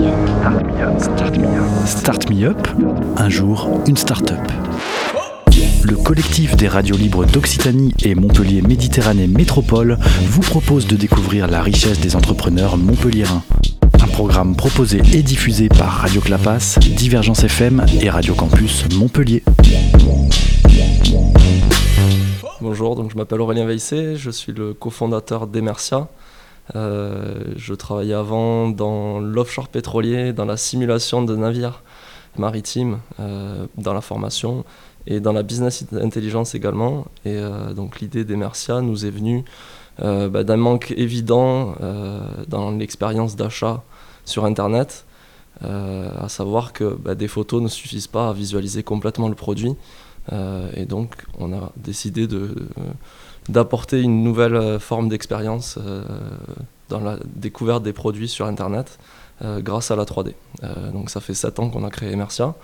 Start Me Up. Start Me Up. Un jour, une start-up. Le collectif des radios libres d'Occitanie et Montpellier Méditerranée Métropole vous propose de découvrir la richesse des entrepreneurs montpelliérains. Un programme proposé et diffusé par Radio Clapas, Divergence FM et Radio Campus Montpellier. Bonjour, donc je m'appelle Aurélien Veissé, je suis le cofondateur d'Emercia. Euh, je travaillais avant dans l'offshore pétrolier, dans la simulation de navires maritimes, euh, dans la formation et dans la business intelligence également. Et euh, donc l'idée d'Emercia nous est venue bah, d'un manque évident dans l'expérience d'achat sur Internet, à savoir que bah, des photos ne suffisent pas à visualiser complètement le produit. Et donc on a décidé de d'apporter une nouvelle euh, forme d'expérience euh, dans la découverte des produits sur Internet euh, grâce à la 3D. donc ça fait 7 ans qu'on a créé Emercia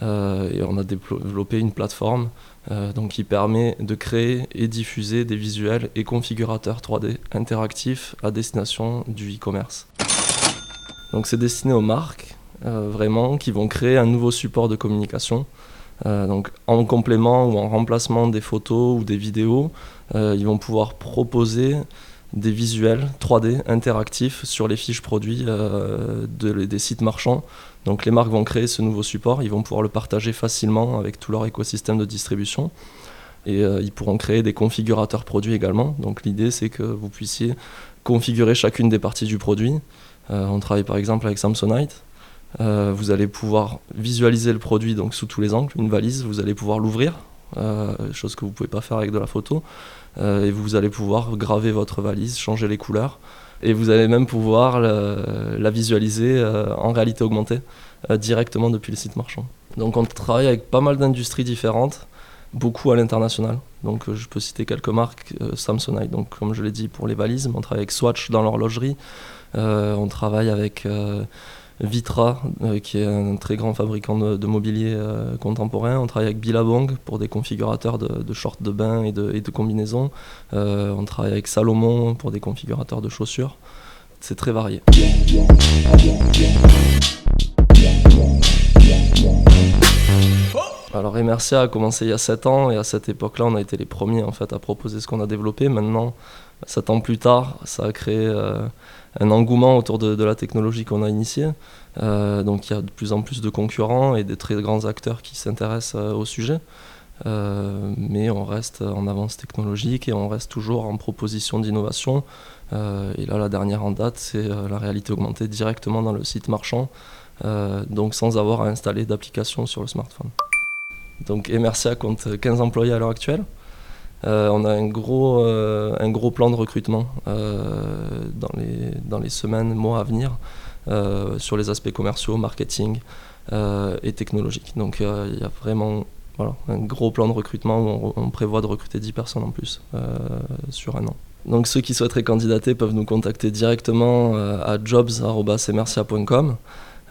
et on a développé une plateforme donc qui permet de créer et diffuser des visuels et configurateurs 3D interactifs à destination du e-commerce. Donc c'est destiné aux marques vraiment qui vont créer un nouveau support de communication euh, donc en complément ou en remplacement des photos ou des vidéos, euh, ils vont pouvoir proposer des visuels 3D interactifs sur les fiches produits euh, des sites marchands. Donc les marques vont créer ce nouveau support, ils vont pouvoir le partager facilement avec tout leur écosystème de distribution. Et ils pourront créer des configurateurs produits également. Donc l'idée c'est que vous puissiez configurer chacune des parties du produit. on travaille par exemple avec Samsonite. Euh, vous allez pouvoir visualiser le produit donc sous tous les angles. Une valise, vous allez pouvoir l'ouvrir, euh, chose que vous ne pouvez pas faire avec de la photo. Euh, et vous allez pouvoir graver votre valise, changer les couleurs. Et vous allez même pouvoir la, visualiser en réalité augmentée directement depuis le site marchand. Donc on travaille avec pas mal d'industries différentes, beaucoup à l'international. Donc je peux citer quelques marques, Samsonite, donc comme je l'ai dit pour les valises, mais on travaille avec Swatch dans l'horlogerie, on travaille avec Vitra, euh, qui est un très grand fabricant de, mobilier euh, contemporain. On travaille avec Billabong pour des configurateurs de, shorts de bain et de, combinaisons. Euh, on travaille avec Salomon pour des configurateurs de chaussures. C'est très varié. Alors Emercia a commencé il y a 7 ans et à cette époque-là on a été les premiers en fait à proposer ce qu'on a développé. Maintenant, 7 ans plus tard, ça a créé un engouement autour de, la technologie qu'on a initiée. Euh, donc il y a de plus en plus de concurrents et des très grands acteurs qui s'intéressent euh, au sujet. Euh, mais on reste en avance technologique et on reste toujours en proposition d'innovation. et là, la dernière en date, c'est la réalité augmentée directement dans le site marchand, donc sans avoir à installer d'application sur le smartphone. Donc Emercia compte 15 employés à l'heure actuelle. Euh, on a un gros, euh, un gros plan de recrutement euh, dans, les, semaines, mois à venir sur les aspects commerciaux, marketing et technologiques. Donc il y a vraiment un gros plan de recrutement où on, prévoit de recruter 10 personnes en plus sur un an. Donc ceux qui souhaiteraient candidater peuvent nous contacter directement à jobs.emercia.com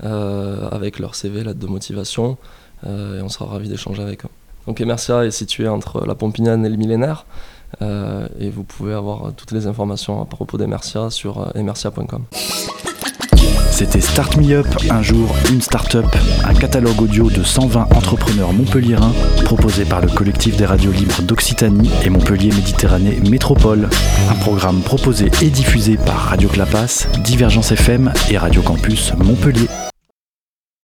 avec leur CV, lettre de motivation, et on sera ravis d'échanger avec eux. Donc Emercia est situé entre la Pompignane et le Millénaire. Euh, et vous pouvez avoir toutes les informations à propos d'Emercia sur euh, emercia.com. C'était Start Me Up, un jour, une start-up, un catalogue audio de 120 entrepreneurs montpelliérains proposé par le collectif des radios libres d'Occitanie et Montpellier Méditerranée Métropole. Un programme proposé et diffusé par Radio Clapas, Divergence FM et Radio Campus Montpellier.